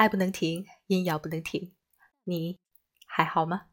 爱不能停，音摇不能停，你还好吗？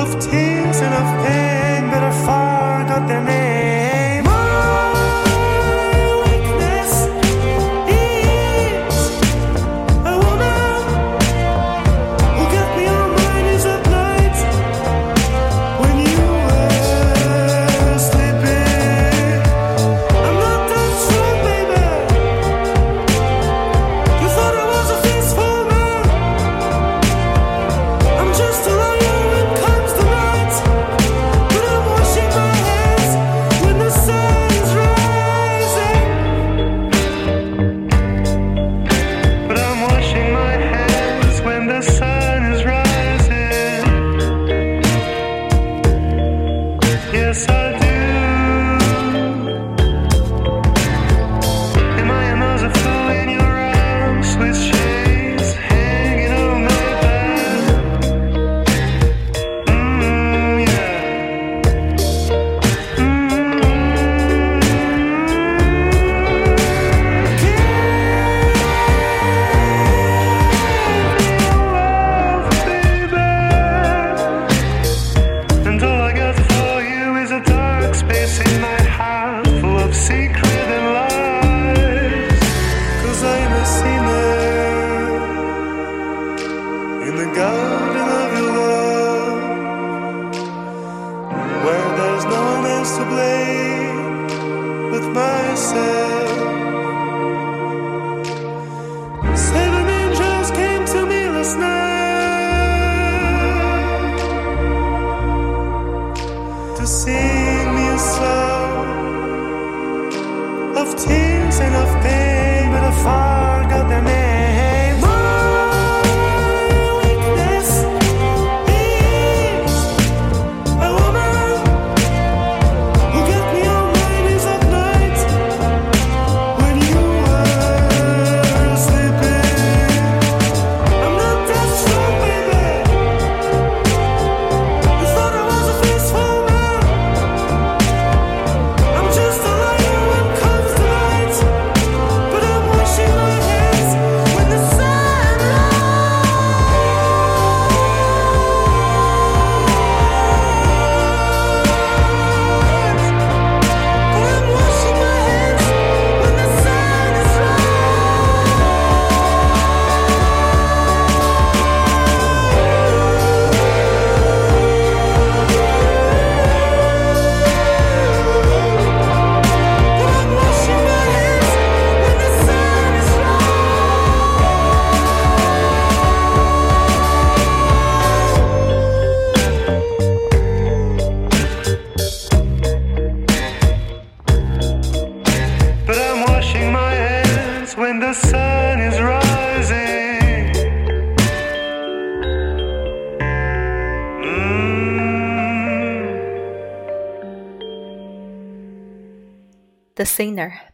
of tears and of pain, but are far not their name.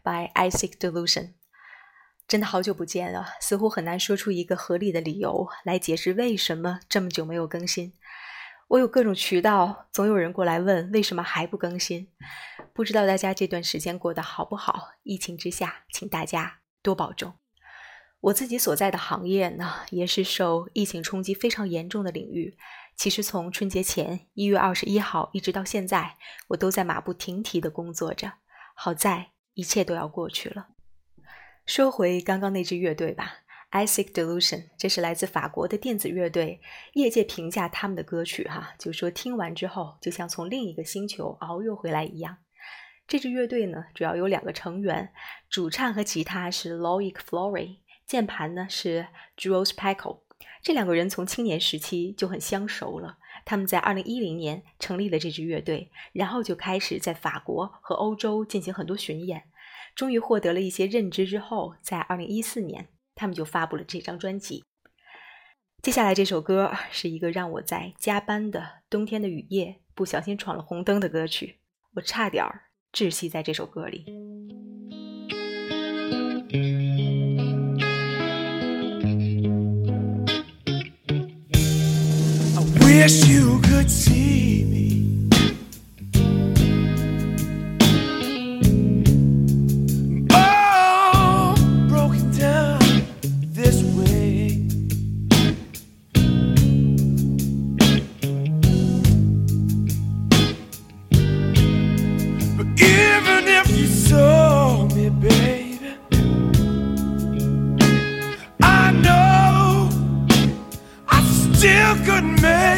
By Isaac Delusion，真的好久不见了，似乎很难说出一个合理的理由来解释为什么这么久没有更新。我有各种渠道，总有人过来问为什么还不更新。不知道大家这段时间过得好不好？疫情之下，请大家多保重。我自己所在的行业呢，也是受疫情冲击非常严重的领域。其实从春节前一月二十一号一直到现在，我都在马不停蹄的工作着。好在一切都要过去了。说回刚刚那支乐队吧 I Seek Delusion，这是来自法国的电子乐队。业界评价他们的歌曲，哈，就说听完之后就像从另一个星球遨游回来一样。这支乐队呢，主要有两个成员，主唱和吉他是 Loic Flory，键盘呢是 Jules Paco。这两个人从青年时期就很相熟了。他们在2010年成立了这支乐队，然后就开始在法国和欧洲进行很多巡演。终于获得了一些认知之后，在2014年。他们就发布了这张专辑。接下来这首歌是一个让我在加班的冬天的雨夜不小心闯了红灯的歌曲，我差点窒息在这首歌里。wish you could see me. Oh, broken down this way. But even if you saw me, babe. still couldn't make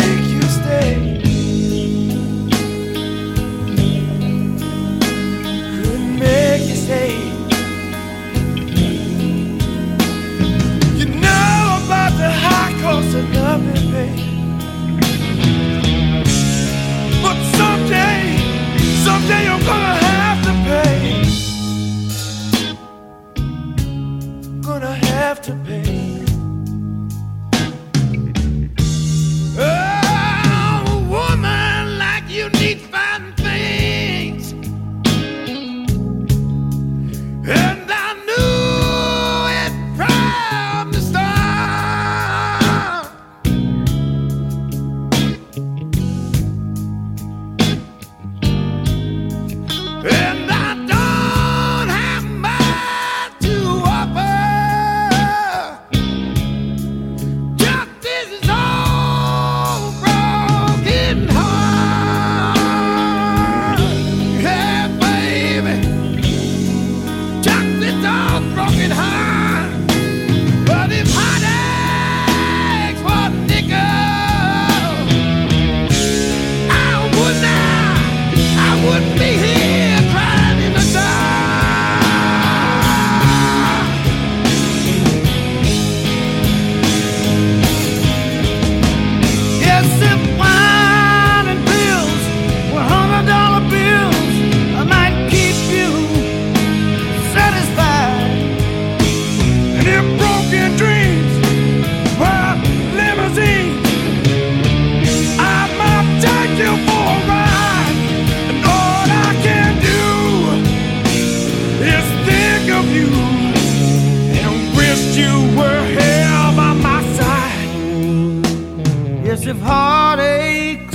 If heartaches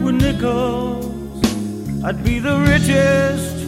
were nickels, I'd be the richest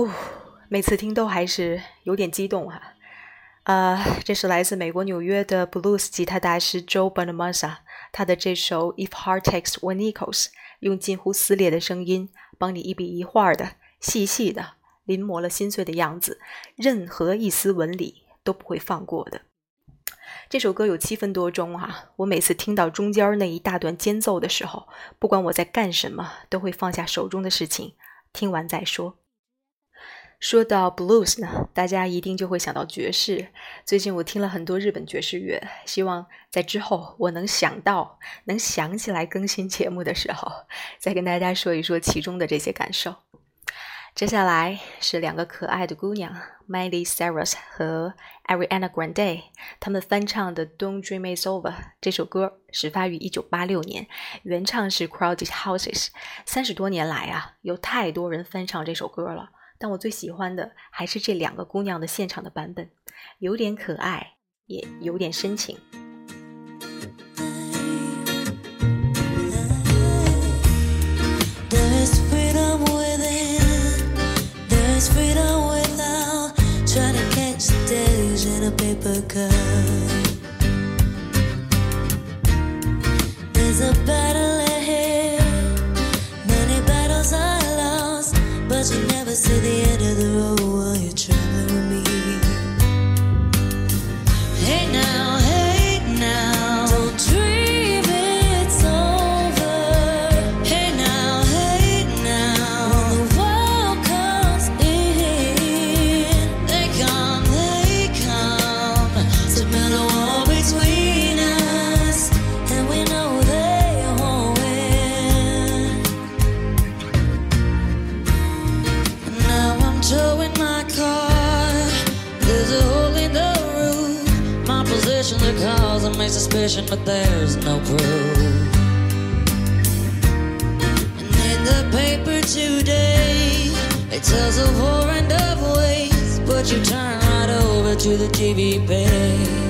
哦，每次听都还是有点激动哈、呃，这是来自美国纽约的 blues 吉他大师 Joe Bonamassa，他的这首 If Heartaches Were Nickels，用近乎撕裂的声音，帮你一笔一画的、细细的临摹了心碎的样子，任何一丝纹理都不会放过的。这首歌有七分多钟啊！我每次听到中间那一大段间奏的时候，不管我在干什么，都会放下手中的事情，听完再说。说到 blues 呢，大家一定就会想到爵士。最近我听了很多日本爵士乐，希望在之后我能想到、能想起来更新节目的时候，再跟大家说一说其中的这些感受。接下来是两个可爱的姑娘 Miley Cyrus 和 Ariana Grande，她们翻唱的《Don't Dream It's Over》这首歌，始发于1986年，原唱是 Crowded Houses。三十多年来啊，有太多人翻唱这首歌了。但我最喜欢的还是这两个姑娘的现场的版本，有点可爱，也有点深情。There's freedom within, there's freedom never see the end of the road while you're traveling Position the cause of my suspicion, but there's no proof. And in the paper today, it tells of and of waste. But you turn right over to the TV page.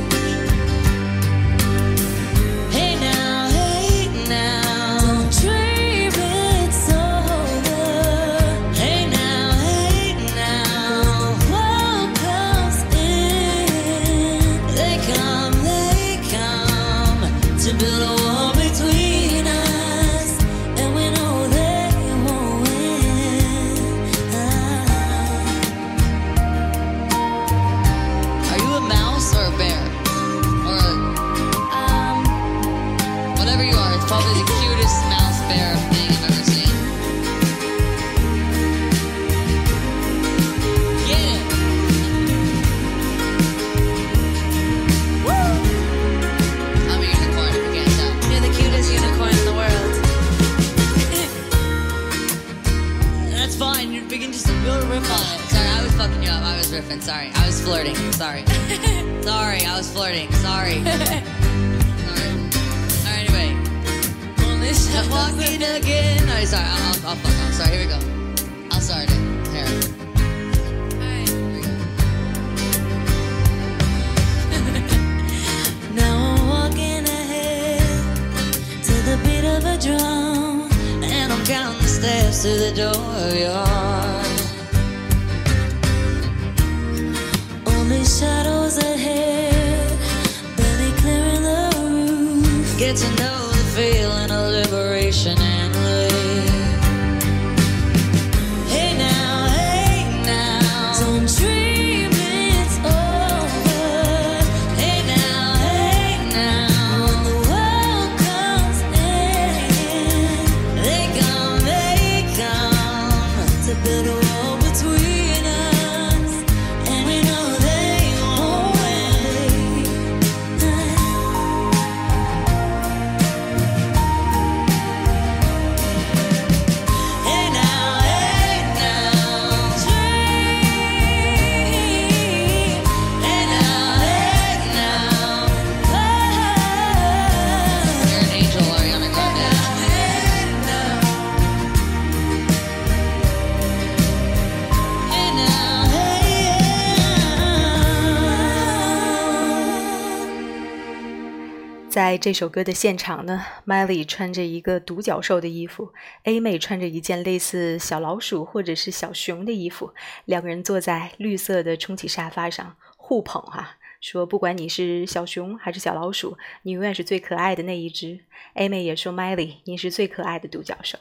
在这首歌的现场呢，Miley 穿着一个独角兽的衣服，A 妹穿着一件类似小老鼠或者是小熊的衣服，两个人坐在绿色的充气沙发上互捧哈、说不管你是小熊还是小老鼠，你永远是最可爱的那一只。A 妹也说 Miley 你是最可爱的独角兽。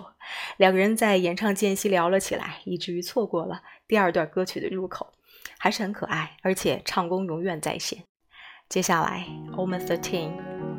两个人在演唱间隙聊了起来，以至于错过了第二段歌曲的入口，还是很可爱，而且唱功永远在线。接下来，Omen Thirteen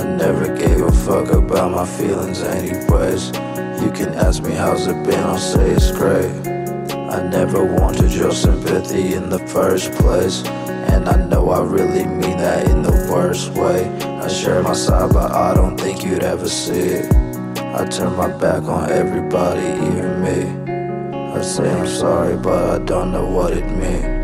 I never gave a fuck about my feelings, anyways. You can ask me how's it been, I'll say it's great. I never wanted your sympathy in the first place. And I know I really mean that in the worst way. I share my side, but I don't think you'd ever see it. I turn my back on everybody, even me. I say I'm sorry, but I don't know what it means.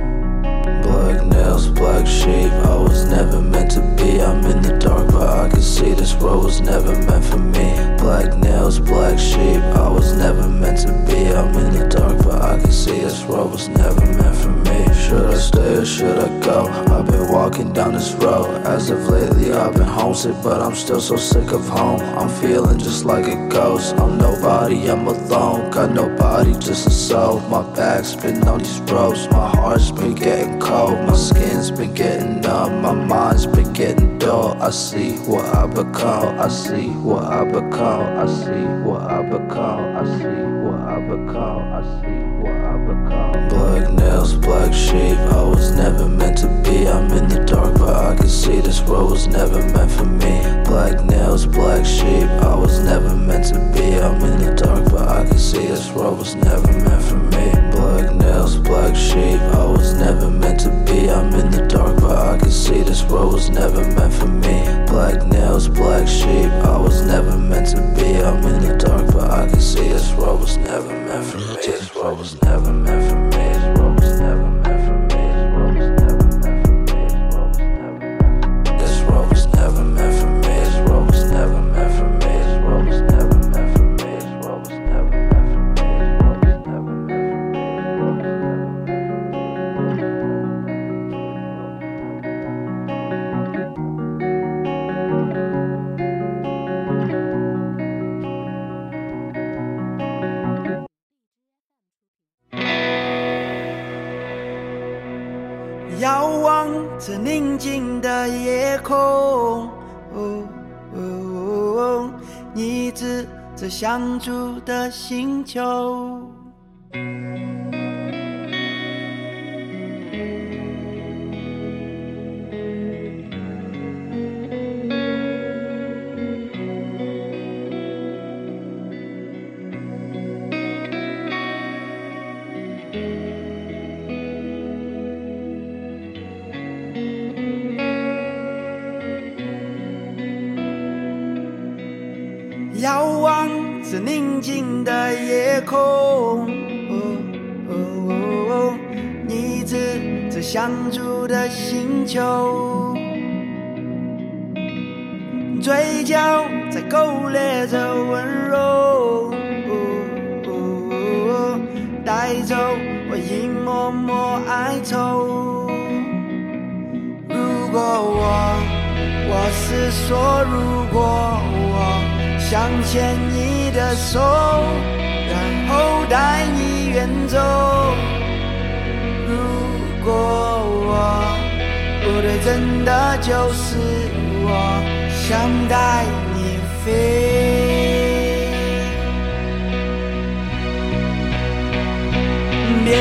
Nails, black sheep. I was never meant to be. I'm in the dark, but I can see this world was never meant for me. Black nails, black sheep. I was never meant to be. I'm in the dark, but I can see this world was never meant for me. Should I stay or should I go? I've been walking down this road. As of lately, I've been homesick, but I'm still so sick of home. I'm feeling just like a ghost. I'm nobody, I'm alone. Got nobody, just a soul. My back's been on these ropes. My heart's been getting cold. My skin's been getting numb. My mind's been getting dull. I see what I become. I see what I become. I see what I become. I see what I become. I see. Nails, black sheep. I was never meant to be. I'm in the dark, but I can see this road was never 是相住的星球。想牵你的手，然后带你远走。如果我不对，真的就是我想带你飞。别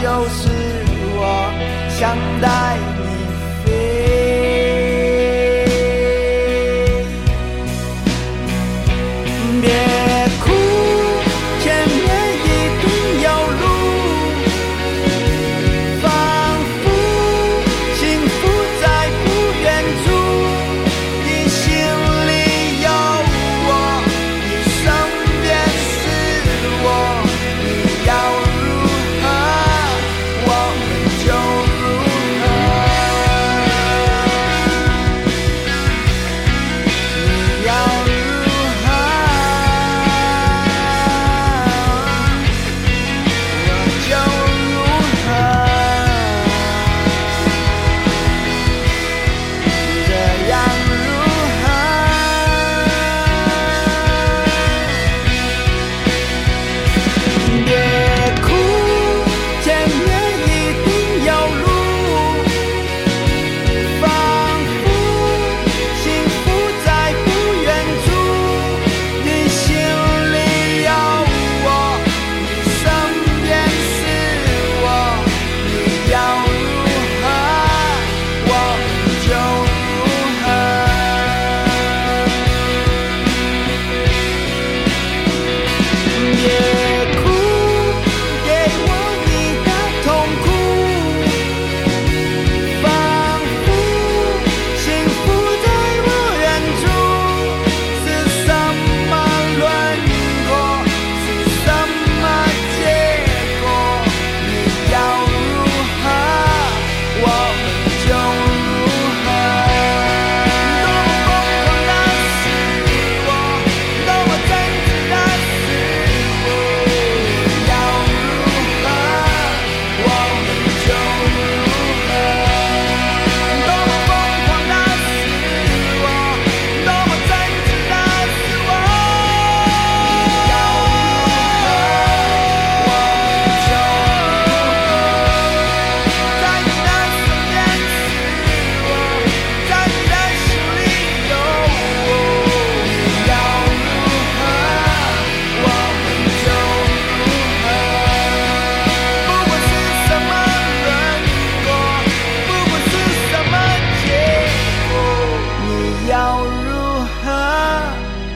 就是我想带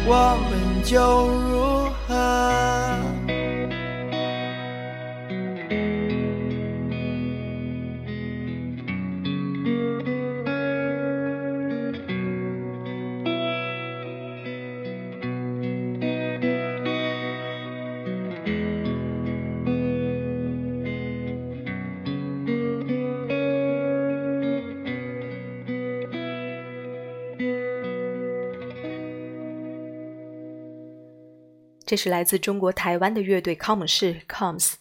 我们就如这是来自中国台湾的乐队康姆士 （Coms）。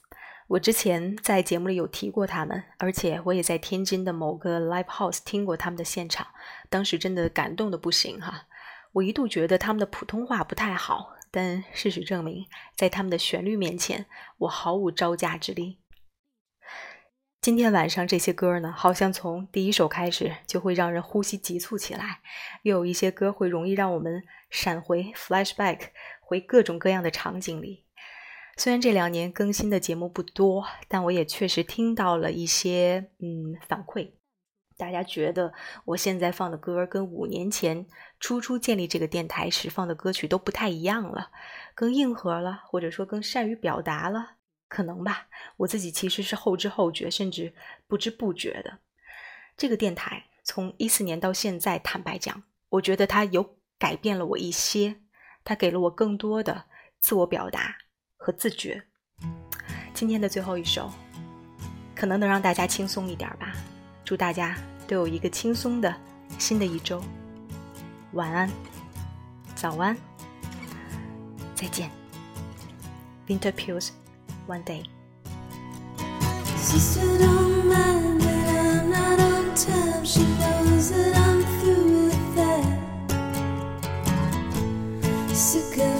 我之前在节目里有提过他们，而且我也在天津的某个 live house 听过他们的现场，当时真的感动的不行哈。我一度觉得他们的普通话不太好，但事实证明，在他们的旋律面前，我毫无招架之力。今天晚上这些歌呢，好像从第一首开始就会让人呼吸急促起来，又有一些歌会容易让我们闪回 flashback 回各种各样的场景里。虽然这两年更新的节目不多，但我也确实听到了一些嗯反馈，大家觉得我现在放的歌跟五年前初初建立这个电台时放的歌曲都不太一样了，更硬核了，或者说更善于表达了。可能吧，我自己其实是后知后觉，甚至不知不觉的。这个电台从一四年到现在，坦白讲，我觉得它有改变了我一些，它给了我更多的自我表达和自觉。今天的最后一首，可能能让大家轻松一点吧。祝大家都有一个轻松的新的一周。晚安、早安、再见。Winter Pills One Day。Mexico.